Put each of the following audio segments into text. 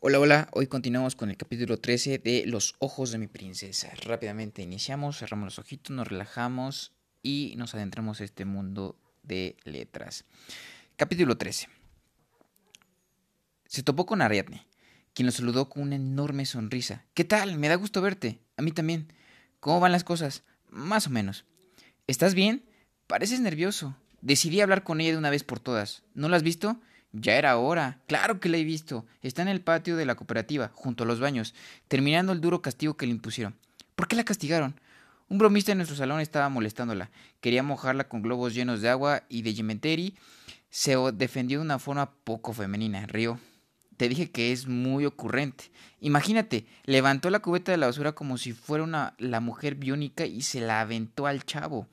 Hola, hola, hoy continuamos con el capítulo 13 de Los ojos de mi princesa. Rápidamente iniciamos, cerramos los ojitos, nos relajamos y nos adentramos a este mundo de letras. Capítulo 13. Se topó con Ariadne, quien lo saludó con una enorme sonrisa. ¿Qué tal? Me da gusto verte. A mí también. ¿Cómo van las cosas? Más o menos. ¿Estás bien? Pareces nervioso. Decidí hablar con ella de una vez por todas. ¿No la has visto? Ya era hora. Claro que la he visto. Está en el patio de la cooperativa, junto a los baños, terminando el duro castigo que le impusieron. ¿Por qué la castigaron? Un bromista en nuestro salón estaba molestándola. Quería mojarla con globos llenos de agua y de Gementeri se defendió de una forma poco femenina. Río. Te dije que es muy ocurrente. Imagínate, levantó la cubeta de la basura como si fuera una, la mujer biónica y se la aventó al chavo.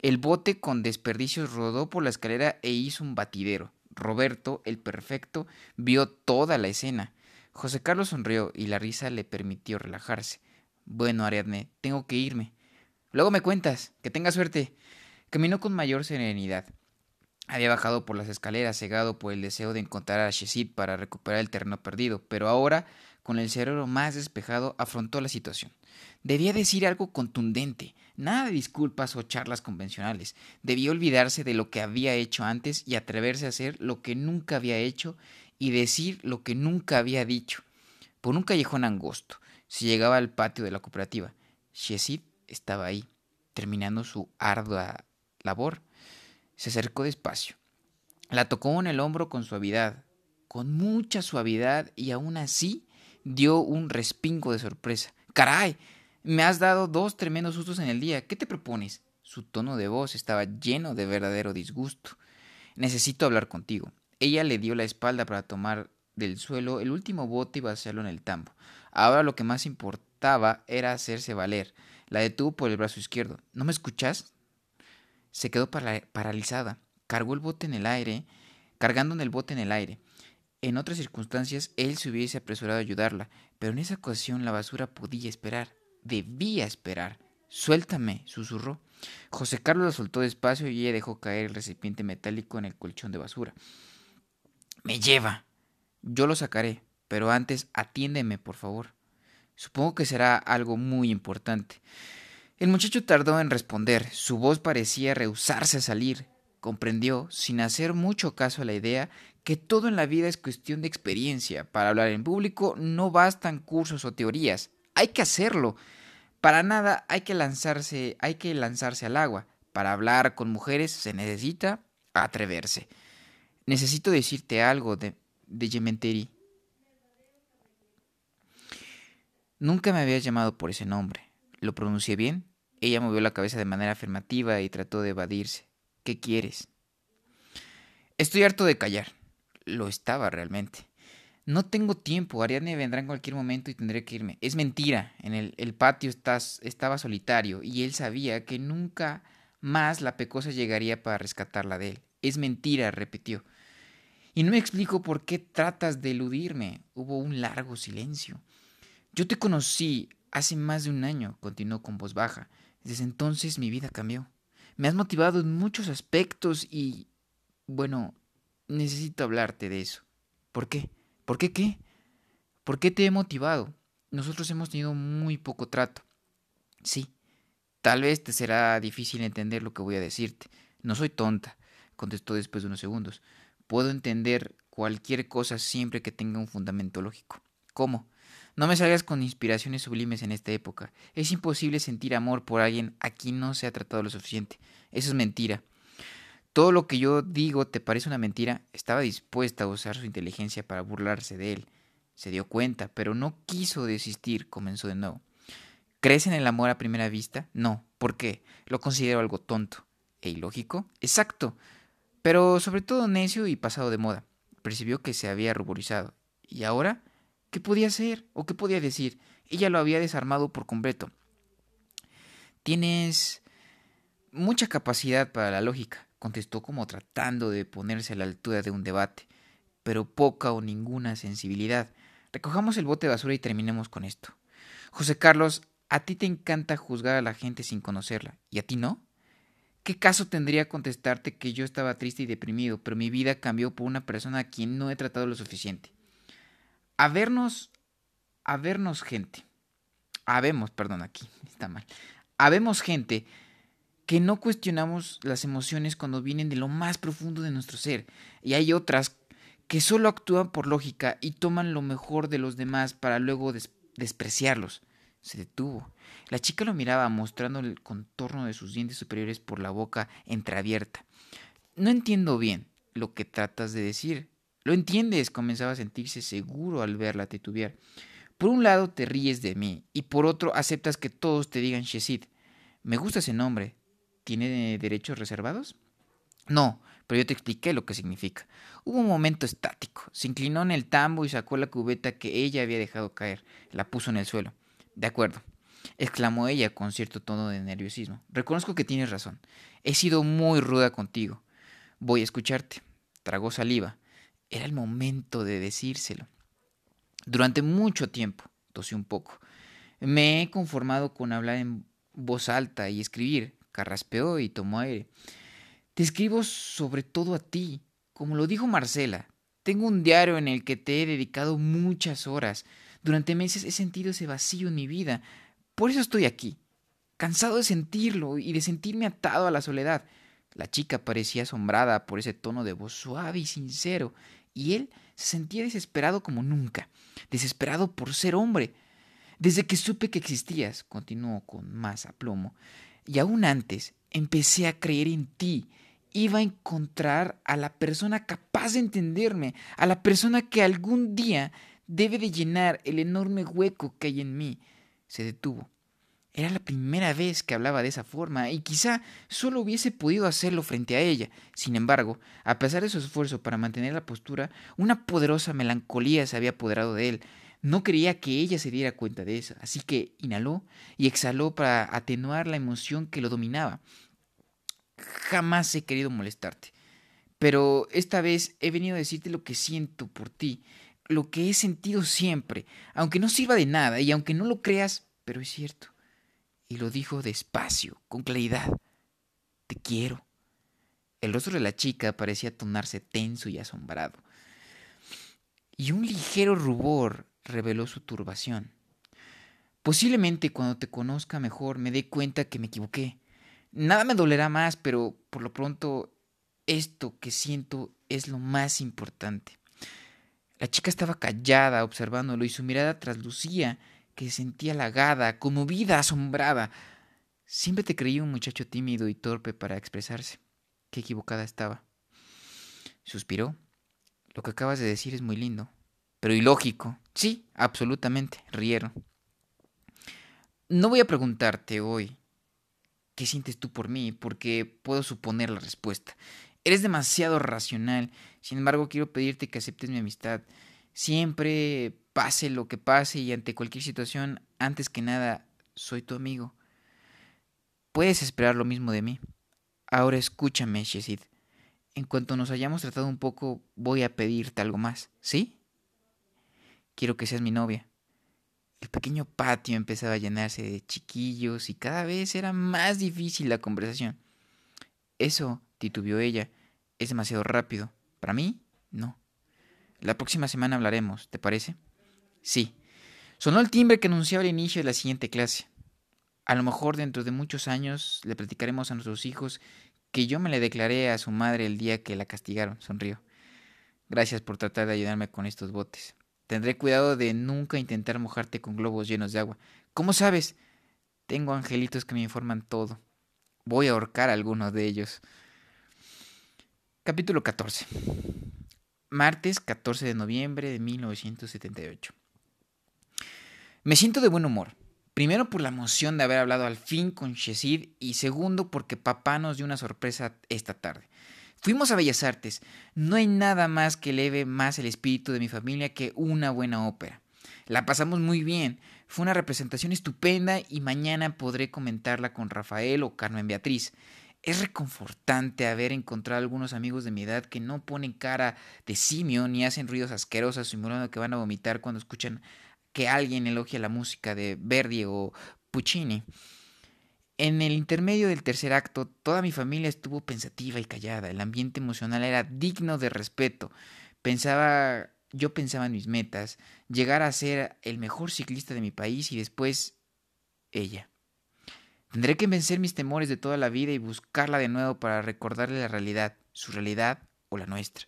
El bote con desperdicios rodó por la escalera e hizo un batidero. Roberto, el perfecto, vio toda la escena. José Carlos sonrió y la risa le permitió relajarse. Bueno, Ariadne, tengo que irme. Luego me cuentas. Que tenga suerte. Caminó con mayor serenidad. Había bajado por las escaleras, cegado por el deseo de encontrar a Shesid para recuperar el terreno perdido, pero ahora, con el cerebro más despejado, afrontó la situación. Debía decir algo contundente, nada de disculpas o charlas convencionales. Debía olvidarse de lo que había hecho antes y atreverse a hacer lo que nunca había hecho y decir lo que nunca había dicho. Por un callejón angosto, se llegaba al patio de la cooperativa. Shesid estaba ahí, terminando su ardua labor. Se acercó despacio. La tocó en el hombro con suavidad, con mucha suavidad, y aún así dio un respingo de sorpresa. ¡Caray! Me has dado dos tremendos sustos en el día. ¿Qué te propones? Su tono de voz estaba lleno de verdadero disgusto. Necesito hablar contigo. Ella le dio la espalda para tomar del suelo el último bote y vaciarlo en el tambo. Ahora lo que más importaba era hacerse valer. La detuvo por el brazo izquierdo. ¿No me escuchas? Se quedó paralizada. Cargó el bote en el aire, cargando en el bote en el aire. En otras circunstancias él se hubiese apresurado a ayudarla, pero en esa ocasión la basura podía esperar, debía esperar. Suéltame, susurró. José Carlos la soltó despacio y ella dejó caer el recipiente metálico en el colchón de basura. Me lleva. Yo lo sacaré, pero antes atiéndeme, por favor. Supongo que será algo muy importante. El muchacho tardó en responder. Su voz parecía rehusarse a salir. Comprendió, sin hacer mucho caso a la idea, que todo en la vida es cuestión de experiencia. Para hablar en público no bastan cursos o teorías. Hay que hacerlo. Para nada hay que lanzarse, hay que lanzarse al agua. Para hablar con mujeres se necesita atreverse. Necesito decirte algo de, de Yementeri. Nunca me había llamado por ese nombre. ¿Lo pronuncié bien? Ella movió la cabeza de manera afirmativa y trató de evadirse. ¿Qué quieres? Estoy harto de callar. Lo estaba realmente. No tengo tiempo. Ariadne vendrá en cualquier momento y tendré que irme. Es mentira. En el, patio estás, estaba solitario y él sabía que nunca más la pecosa llegaría para rescatarla de él. Es mentira, repitió. Y no me explico por qué tratas de eludirme. Hubo un largo silencio. Yo te conocí hace más de un año, continuó con voz baja. Desde entonces mi vida cambió. Me has motivado en muchos aspectos y... bueno, necesito hablarte de eso. ¿Por qué? ¿Por qué qué? ¿Por qué te he motivado? Nosotros hemos tenido muy poco trato. Sí, tal vez te será difícil entender lo que voy a decirte. No soy tonta, contestó después de unos segundos. Puedo entender cualquier cosa siempre que tenga un fundamento lógico. ¿Cómo? No me salgas con inspiraciones sublimes en esta época. Es imposible sentir amor por alguien a quien no se ha tratado lo suficiente. Eso es mentira. Todo lo que yo digo te parece una mentira. Estaba dispuesta a usar su inteligencia para burlarse de él. Se dio cuenta, pero no quiso desistir. Comenzó de nuevo. ¿Crees en el amor a primera vista? No. ¿Por qué? Lo considero algo tonto. ¿E ilógico? Exacto. Pero sobre todo necio y pasado de moda. Percibió que se había ruborizado. ¿Y ahora? ¿Qué podía hacer o qué podía decir? Ella lo había desarmado por completo. Tienes mucha capacidad para la lógica, contestó como tratando de ponerse a la altura de un debate, pero poca o ninguna sensibilidad. Recojamos el bote de basura y terminemos con esto. José Carlos, a ti te encanta juzgar a la gente sin conocerla, ¿y a ti no? ¿Qué caso tendría contestarte que yo estaba triste y deprimido, pero mi vida cambió por una persona a quien no he tratado lo suficiente? a vernos, a vernos gente. Habemos, perdón, aquí está mal. Habemos gente que no cuestionamos las emociones cuando vienen de lo más profundo de nuestro ser. Y hay otras que solo actúan por lógica y toman lo mejor de los demás para luego despreciarlos. Se detuvo. La chica lo miraba mostrando el contorno de sus dientes superiores por la boca entreabierta. No entiendo bien lo que tratas de decir. Lo entiendes, comenzaba a sentirse seguro al verla titubear. Por un lado te ríes de mí y por otro aceptas que todos te digan Shesid. Me gusta ese nombre. ¿Tiene derechos reservados? No, pero yo te expliqué lo que significa. Hubo un momento estático. Se inclinó en el tambo y sacó la cubeta que ella había dejado caer. La puso en el suelo. De acuerdo, exclamó ella con cierto tono de nerviosismo. Reconozco que tienes razón. He sido muy ruda contigo. Voy a escucharte. Tragó saliva. Era el momento de decírselo. Durante mucho tiempo, tosió un poco, me he conformado con hablar en voz alta y escribir. Carraspeó y tomó aire. Te escribo sobre todo a ti. Como lo dijo Marcela, tengo un diario en el que te he dedicado muchas horas. Durante meses he sentido ese vacío en mi vida. Por eso estoy aquí, cansado de sentirlo y de sentirme atado a la soledad. La chica parecía asombrada por ese tono de voz suave y sincero, y él se sentía desesperado como nunca, desesperado por ser hombre. Desde que supe que existías, continuó con más aplomo, y aún antes empecé a creer en ti, iba a encontrar a la persona capaz de entenderme, a la persona que algún día debe de llenar el enorme hueco que hay en mí. Se detuvo. Era la primera vez que hablaba de esa forma y quizá solo hubiese podido hacerlo frente a ella. Sin embargo, a pesar de su esfuerzo para mantener la postura, una poderosa melancolía se había apoderado de él. No quería que ella se diera cuenta de eso, así que inhaló y exhaló para atenuar la emoción que lo dominaba. Jamás he querido molestarte, pero esta vez he venido a decirte lo que siento por ti lo que he sentido siempre, aunque no sirva de nada y aunque no lo creas, pero es cierto. Y lo dijo despacio, con claridad. Te quiero. El rostro de la chica parecía tornarse tenso y asombrado. Y un ligero rubor reveló su turbación. Posiblemente cuando te conozca mejor me dé cuenta que me equivoqué. Nada me dolerá más, pero por lo pronto esto que siento es lo más importante. La chica estaba callada observándolo y su mirada traslucía que se sentía halagada, conmovida, asombrada. Siempre te creí un muchacho tímido y torpe para expresarse. Qué equivocada estaba. Suspiró. Lo que acabas de decir es muy lindo, pero ilógico. Sí, absolutamente. Rieron. No voy a preguntarte hoy qué sientes tú por mí, porque puedo suponer la respuesta. Eres demasiado racional. Sin embargo, quiero pedirte que aceptes mi amistad. Siempre, pase lo que pase y ante cualquier situación, antes que nada, soy tu amigo. Puedes esperar lo mismo de mí. Ahora escúchame, Shesid. En cuanto nos hayamos tratado un poco, voy a pedirte algo más, ¿sí? Quiero que seas mi novia. El pequeño patio empezaba a llenarse de chiquillos y cada vez era más difícil la conversación. Eso titubeó ella. Es demasiado rápido. ¿Para mí? No. La próxima semana hablaremos, ¿te parece? Sí. Sonó el timbre que anunciaba el inicio de la siguiente clase. A lo mejor dentro de muchos años le platicaremos a nuestros hijos que yo me le declaré a su madre el día que la castigaron, sonrió. Gracias por tratar de ayudarme con estos botes. Tendré cuidado de nunca intentar mojarte con globos llenos de agua. ¿Cómo sabes? Tengo angelitos que me informan todo. Voy a ahorcar a alguno de ellos. Capítulo 14. Martes 14 de noviembre de 1978. Me siento de buen humor. Primero por la emoción de haber hablado al fin con Shesid y segundo porque papá nos dio una sorpresa esta tarde. Fuimos a Bellas Artes. No hay nada más que eleve más el espíritu de mi familia que una buena ópera. La pasamos muy bien. Fue una representación estupenda y mañana podré comentarla con Rafael o Carmen Beatriz. Es reconfortante haber encontrado algunos amigos de mi edad que no ponen cara de simio ni hacen ruidos asquerosos simulando que van a vomitar cuando escuchan que alguien elogia la música de Verdi o Puccini. En el intermedio del tercer acto, toda mi familia estuvo pensativa y callada. El ambiente emocional era digno de respeto. Pensaba yo pensaba en mis metas, llegar a ser el mejor ciclista de mi país y después ella. Tendré que vencer mis temores de toda la vida y buscarla de nuevo para recordarle la realidad, su realidad o la nuestra.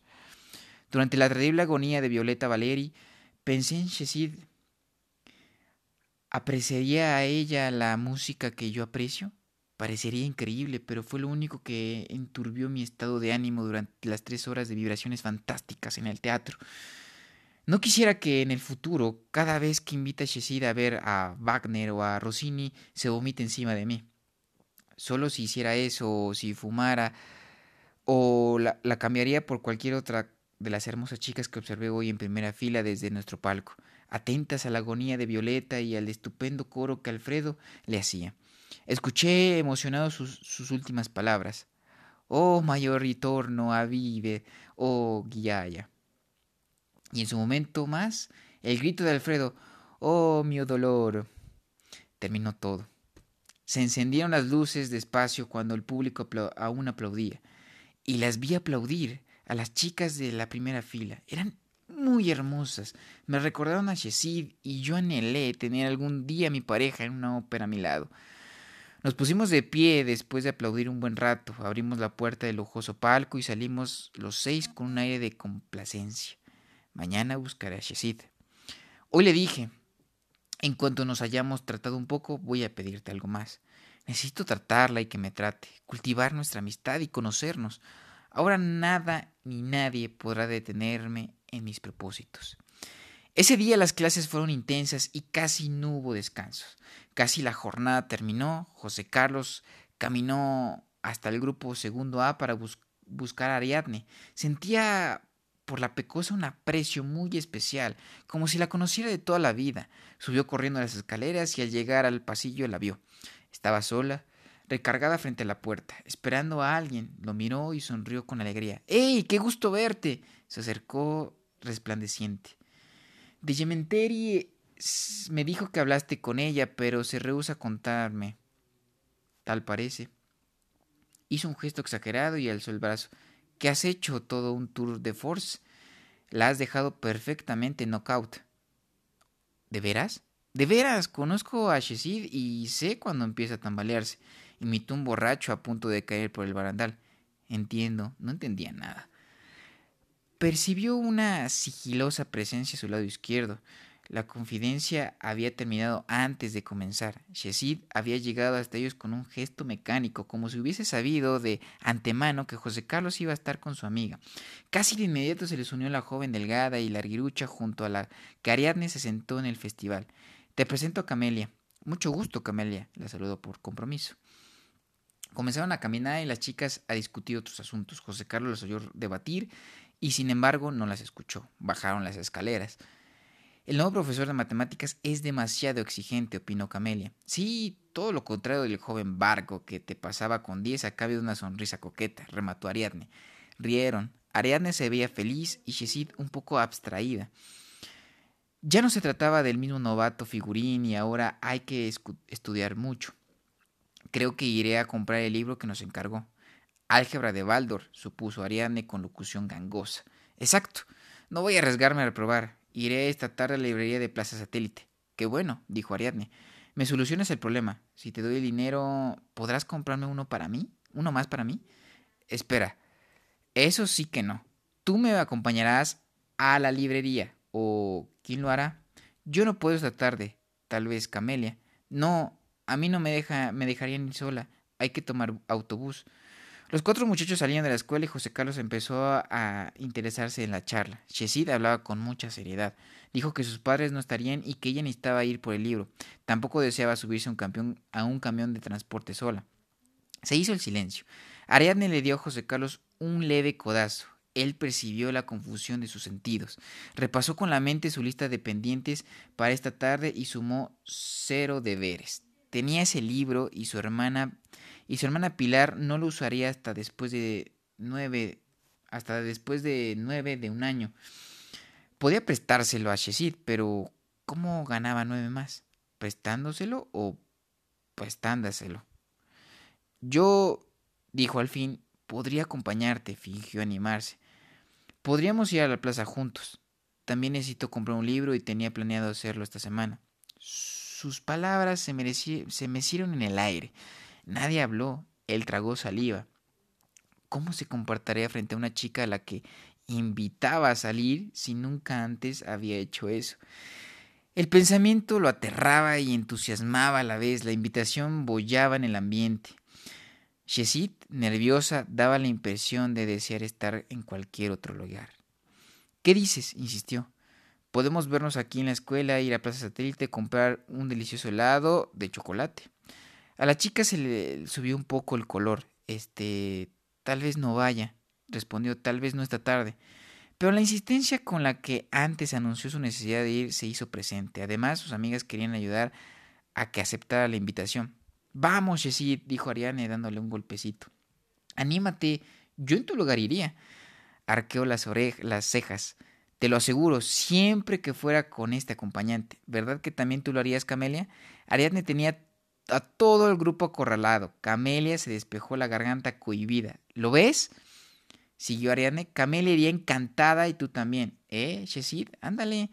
Durante la terrible agonía de Violeta Valeri, pensé en Shesid. ¿Apreciaría a ella la música que yo aprecio? Parecería increíble, pero fue lo único que enturbió mi estado de ánimo durante las tres horas de vibraciones fantásticas en el teatro. No quisiera que en el futuro, cada vez que invita a Shesid a ver a Wagner o a Rossini, se vomite encima de mí. Solo si hiciera eso, o si fumara, o la, la cambiaría por cualquier otra de las hermosas chicas que observé hoy en primera fila desde nuestro palco, atentas a la agonía de Violeta y al estupendo coro que Alfredo le hacía. Escuché emocionado sus, sus últimas palabras. Oh mayor ritorno a vive, oh guiaya. Y en su momento más, el grito de Alfredo, oh mi dolor. Terminó todo. Se encendieron las luces despacio cuando el público aún aplaudía. Y las vi aplaudir a las chicas de la primera fila. Eran muy hermosas. Me recordaron a Shesid y yo anhelé tener algún día a mi pareja en una ópera a mi lado. Nos pusimos de pie después de aplaudir un buen rato, abrimos la puerta del lujoso palco y salimos los seis con un aire de complacencia. Mañana buscaré a Shesid. Hoy le dije, en cuanto nos hayamos tratado un poco, voy a pedirte algo más. Necesito tratarla y que me trate, cultivar nuestra amistad y conocernos. Ahora nada ni nadie podrá detenerme en mis propósitos. Ese día las clases fueron intensas y casi no hubo descansos. Casi la jornada terminó. José Carlos caminó hasta el grupo segundo A para buscar a Ariadne. Sentía por la pecosa un aprecio muy especial, como si la conociera de toda la vida. Subió corriendo las escaleras y al llegar al pasillo la vio. Estaba sola, recargada frente a la puerta, esperando a alguien. Lo miró y sonrió con alegría. ¡Ey! ¡Qué gusto verte! Se acercó resplandeciente. De Yementeri me dijo que hablaste con ella, pero se rehúsa a contarme. Tal parece. Hizo un gesto exagerado y alzó el brazo. ¿Qué has hecho todo un tour de force? La has dejado perfectamente knockout. ¿De veras? De veras, conozco a Shesid y sé cuando empieza a tambalearse. Imitó un borracho a punto de caer por el barandal. Entiendo, no entendía nada. Percibió una sigilosa presencia a su lado izquierdo. La confidencia había terminado antes de comenzar. Shesid había llegado hasta ellos con un gesto mecánico, como si hubiese sabido de antemano que José Carlos iba a estar con su amiga. Casi de inmediato se les unió la joven delgada y larguirucha junto a la que Ariadne se sentó en el festival. Te presento a Camelia. Mucho gusto, Camelia, la saludó por compromiso. Comenzaron a caminar y las chicas a discutir otros asuntos. José Carlos las oyó debatir y sin embargo no las escuchó. Bajaron las escaleras. El nuevo profesor de matemáticas es demasiado exigente, opinó Camelia. Sí, todo lo contrario del joven barco que te pasaba con diez a cambio de una sonrisa coqueta, remató Ariadne. Rieron. Ariadne se veía feliz y Shesid un poco abstraída. Ya no se trataba del mismo novato figurín y ahora hay que estudiar mucho. Creo que iré a comprar el libro que nos encargó. Álgebra de Baldor, supuso Ariadne con locución gangosa. Exacto. No voy a arriesgarme a reprobar. Iré esta tarde a la librería de Plaza Satélite. Qué bueno, dijo Ariadne. Me solucionas el problema. Si te doy el dinero, ¿podrás comprarme uno para mí? ¿Uno más para mí? Espera. Eso sí que no. Tú me acompañarás a la librería. ¿O quién lo hará? Yo no puedo esta tarde. Tal vez Camelia. No, a mí no me deja, me dejarían ir sola. Hay que tomar autobús. Los cuatro muchachos salían de la escuela y José Carlos empezó a, interesarse en la charla. Shesid hablaba con mucha seriedad. Dijo que sus padres no estarían y que ella necesitaba ir por el libro. Tampoco deseaba subirse un a un camión de transporte sola. Se hizo el silencio. Ariadne le dio a José Carlos un leve codazo. Él percibió la confusión de sus sentidos. Repasó con la mente su lista de pendientes para esta tarde y sumó cero deberes. Tenía ese libro y su hermana y su hermana Pilar no lo usaría hasta después de nueve, hasta después de nueve de un año. Podía prestárselo a Shesid, pero ¿cómo ganaba nueve más? ¿Prestándoselo o prestándoselo? Yo, dijo al fin, podría acompañarte, fingió animarse. Podríamos ir a la plaza juntos. también necesito comprar un libro y tenía planeado hacerlo esta semana. Sus palabras se, mecieron en el aire. Nadie habló. Él tragó saliva. ¿Cómo se comportaría frente a una chica a la que invitaba a salir si nunca antes había hecho eso? El pensamiento lo aterraba y entusiasmaba a la vez. La invitación bollaba en el ambiente. Shesit, nerviosa, daba la impresión de desear estar en cualquier otro lugar. ¿Qué dices? insistió. Podemos vernos aquí en la escuela, ir a Plaza Satélite, comprar un delicioso helado de chocolate. A la chica se le subió un poco el color. Este, tal vez no vaya, respondió, tal vez no esta tarde. Pero la insistencia con la que antes anunció su necesidad de ir se hizo presente. Además, sus amigas querían ayudar a que aceptara la invitación. Vamos, Jessie, dijo Ariane dándole un golpecito. Anímate, yo en tu lugar iría. Arqueó las, las cejas. Te lo aseguro, siempre que fuera con este acompañante. ¿Verdad que también tú lo harías, Camelia? Ariadne tenía a todo el grupo acorralado. Camelia se despejó la garganta cohibida. ¿Lo ves? Siguió Ariadne. Camelia iría encantada y tú también. ¿Eh, Chesid? Ándale.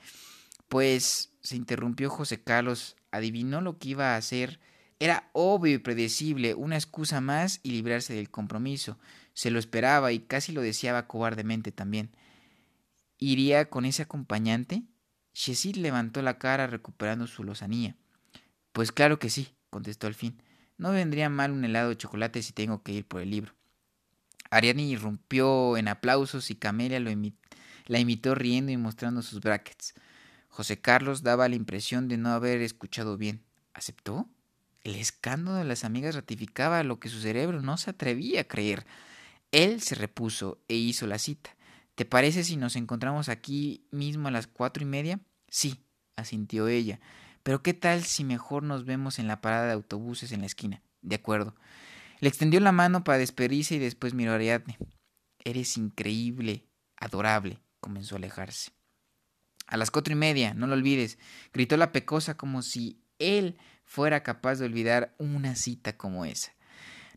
Pues se interrumpió José Carlos. Adivinó lo que iba a hacer era obvio y predecible, una excusa más y librarse del compromiso. Se lo esperaba y casi lo deseaba cobardemente también. ¿Iría con ese acompañante? Shesid levantó la cara recuperando su lozanía. Pues claro que sí, contestó al fin. No vendría mal un helado de chocolate si tengo que ir por el libro. Ariane irrumpió en aplausos y Camelia la imitó riendo y mostrando sus brackets. José Carlos daba la impresión de no haber escuchado bien. ¿Aceptó? El escándalo de las amigas ratificaba lo que su cerebro no se atrevía a creer. Él se repuso e hizo la cita. ¿Te parece si nos encontramos aquí mismo a las cuatro y media? Sí, asintió ella. Pero ¿qué tal si mejor nos vemos en la parada de autobuses en la esquina? De acuerdo. Le extendió la mano para despedirse y después miró a Ariadne. Eres increíble, adorable, comenzó a alejarse. A las cuatro y media, no lo olvides, gritó la pecosa como si él fuera capaz de olvidar una cita como esa.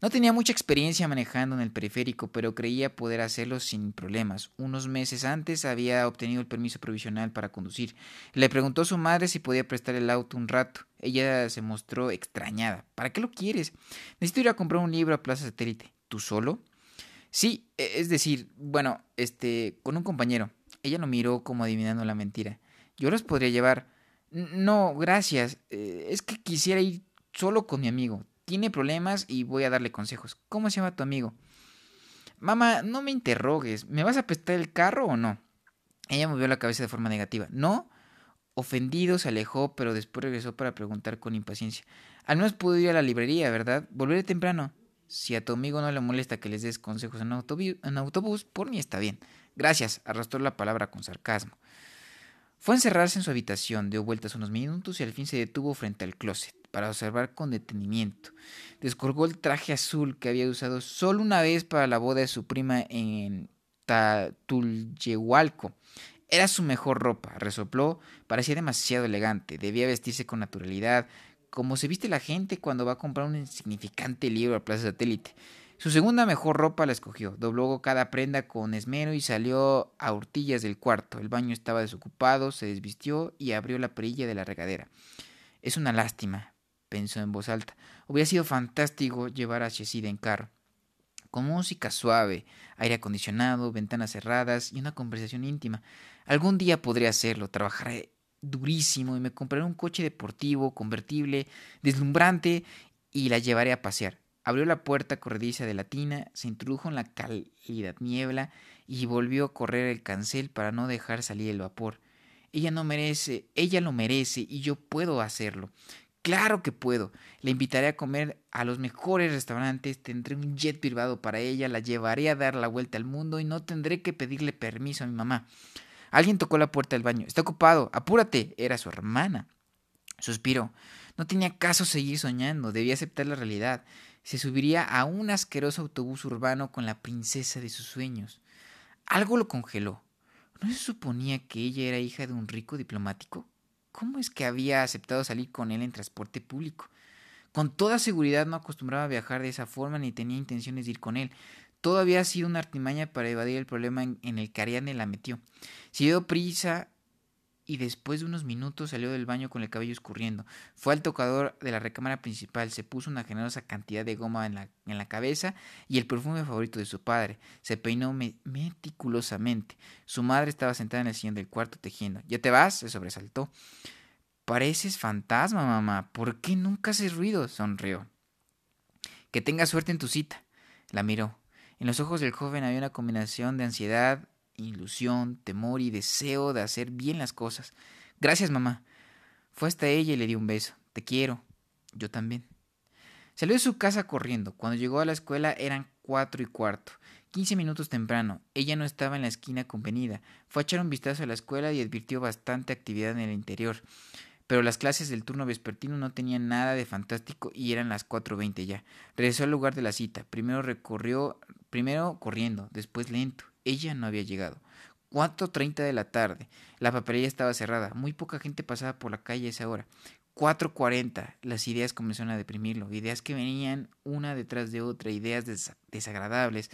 No tenía mucha experiencia manejando en el periférico, pero creía poder hacerlo sin problemas. Unos meses antes había obtenido el permiso provisional para conducir. Le preguntó a su madre si podía prestar el auto un rato. Ella se mostró extrañada. ¿Para qué lo quieres? Necesito ir a comprar un libro a Plaza Satélite. ¿Tú solo? Sí, e, es decir, bueno, este, con un compañero. Ella lo miró como adivinando la mentira. Yo los podría llevar. No, gracias. Eh, es que quisiera ir solo con mi amigo. Tiene problemas y voy a darle consejos. ¿Cómo se llama tu amigo? Mamá, no me interrogues. ¿Me vas a prestar el carro o no? Ella movió la cabeza de forma negativa. No. Ofendido se alejó, pero después regresó para preguntar con impaciencia. Al menos puedo ir a la librería, ¿verdad? Volveré temprano. Si a tu amigo no le molesta que les des consejos en autobús, por mí está bien. Gracias, arrastró la palabra con sarcasmo. Fue a encerrarse en su habitación, dio vueltas unos minutos y al fin se detuvo frente al closet para observar con detenimiento. Descolgó el traje azul que había usado solo una vez para la boda de su prima en Tulyehualco. Era su mejor ropa, resopló, parecía demasiado elegante, debía vestirse con naturalidad, como se viste la gente cuando va a comprar un insignificante libro a Plaza Satélite. Su segunda mejor ropa la escogió, dobló cada prenda con esmero y salió a hurtillas del cuarto. El baño estaba desocupado, se desvistió y abrió la perilla de la regadera. Es una lástima, pensó en voz alta. Hubiera sido fantástico llevar a Chesida en carro. Con música suave, aire acondicionado, ventanas cerradas y una conversación íntima. Algún día podré hacerlo, trabajaré durísimo y me compraré un coche deportivo, convertible, deslumbrante y la llevaré a pasear. Abrió la puerta corrediza de la tina, se introdujo en la cálida niebla y volvió a correr el cancel para no dejar salir el vapor. Ella no merece, ella lo merece y yo puedo hacerlo. Claro que puedo. La invitaré a comer a los mejores restaurantes, tendré un jet privado para ella, la llevaré a dar la vuelta al mundo y no tendré que pedirle permiso a mi mamá. Alguien tocó la puerta del baño. Está ocupado. Apúrate. Era su hermana. Suspiró. No tenía caso seguir soñando. Debía aceptar la realidad se subiría a un asqueroso autobús urbano con la princesa de sus sueños. Algo lo congeló. ¿No se suponía que ella era hija de un rico diplomático? ¿Cómo es que había aceptado salir con él en transporte público? Con toda seguridad no acostumbraba a viajar de esa forma ni tenía intenciones de ir con él. Todo había sido una artimaña para evadir el problema en, el que Ariane la metió. Se dio prisa y después de unos minutos salió del baño con el cabello escurriendo. Fue al tocador de la recámara principal, se puso una generosa cantidad de goma en la, en la cabeza y el perfume favorito de su padre. Se peinó meticulosamente. Su madre estaba sentada en el sillón del cuarto tejiendo. ¿Ya te vas? se sobresaltó. Pareces fantasma, mamá. ¿Por qué nunca haces ruido? sonrió. Que tengas suerte en tu cita. La miró. En los ojos del joven había una combinación de ansiedad, ilusión, temor y deseo de hacer bien las cosas. Gracias, mamá. Fue hasta ella y le dio un beso. Te quiero. Yo también. Salió de su casa corriendo. Cuando llegó a la escuela eran cuatro y cuarto. Quince minutos temprano. Ella no estaba en la esquina convenida. Fue a echar un vistazo a la escuela y advirtió bastante actividad en el interior. Pero las clases del turno vespertino no tenían nada de fantástico y eran las cuatro veinte ya. Regresó al lugar de la cita. Primero recorrió, primero corriendo, después lento ella no había llegado. 4.30 de la tarde. La papelería estaba cerrada. Muy poca gente pasaba por la calle a esa hora. 4.40. Las ideas comenzaron a deprimirlo. Ideas que venían una detrás de otra. Ideas desagradables.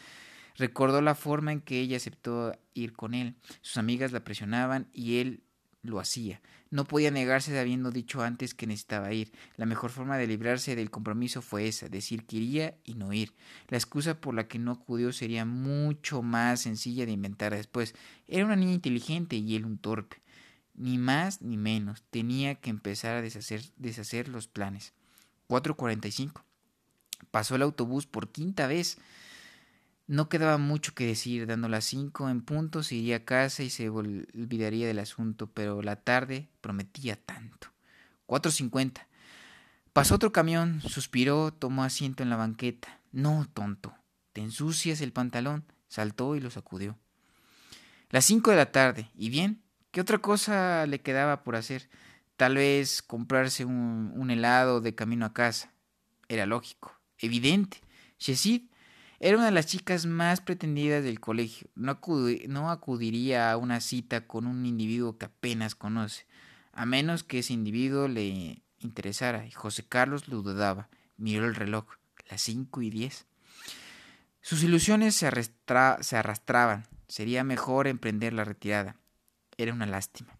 Recordó la forma en que ella aceptó ir con él. Sus amigas la presionaban y él lo hacía. No podía negarse habiendo dicho antes que necesitaba ir. La mejor forma de librarse del compromiso fue esa, decir que iría y no ir. La excusa por la que no acudió sería mucho más sencilla de inventar después. Era una niña inteligente y él un torpe. Ni más ni menos. Tenía que empezar a deshacer, deshacer los planes. 4.45. Pasó el autobús por quinta vez. No quedaba mucho que decir, dando las cinco en punto se iría a casa y se olvidaría del asunto, pero la tarde prometía tanto. Cuatro cincuenta. Pasó otro camión, suspiró, tomó asiento en la banqueta. No, tonto, te ensucias el pantalón. Saltó y lo sacudió. Las cinco de la tarde. ¿Y bien? ¿Qué otra cosa le quedaba por hacer? Tal vez comprarse un, helado de camino a casa. Era lógico, evidente. Shesid era una de las chicas más pretendidas del colegio. No, acudiría a una cita con un individuo que apenas conoce, a menos que ese individuo le interesara, y José Carlos lo dudaba. Miró el reloj, las cinco y diez. Sus ilusiones se, se arrastraban. Sería mejor emprender la retirada. Era una lástima.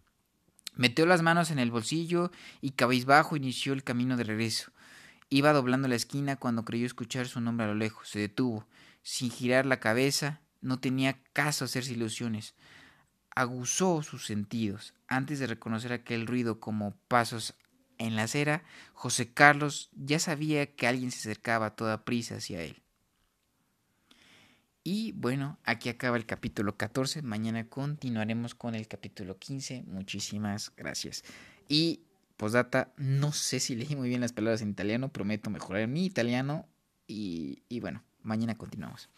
Metió las manos en el bolsillo y cabizbajo inició el camino de regreso. Iba doblando la esquina cuando creyó escuchar su nombre a lo lejos. Se detuvo. Sin girar la cabeza, no tenía caso hacerse ilusiones. Aguzó sus sentidos. Antes de reconocer aquel ruido como pasos en la acera, José Carlos ya sabía que alguien se acercaba a toda prisa hacia él. Y bueno, aquí acaba el capítulo 14. Mañana continuaremos con el capítulo 15. Muchísimas gracias. Y Postdata, no sé si leí muy bien las palabras en italiano, prometo mejorar mi italiano y, y bueno, mañana continuamos.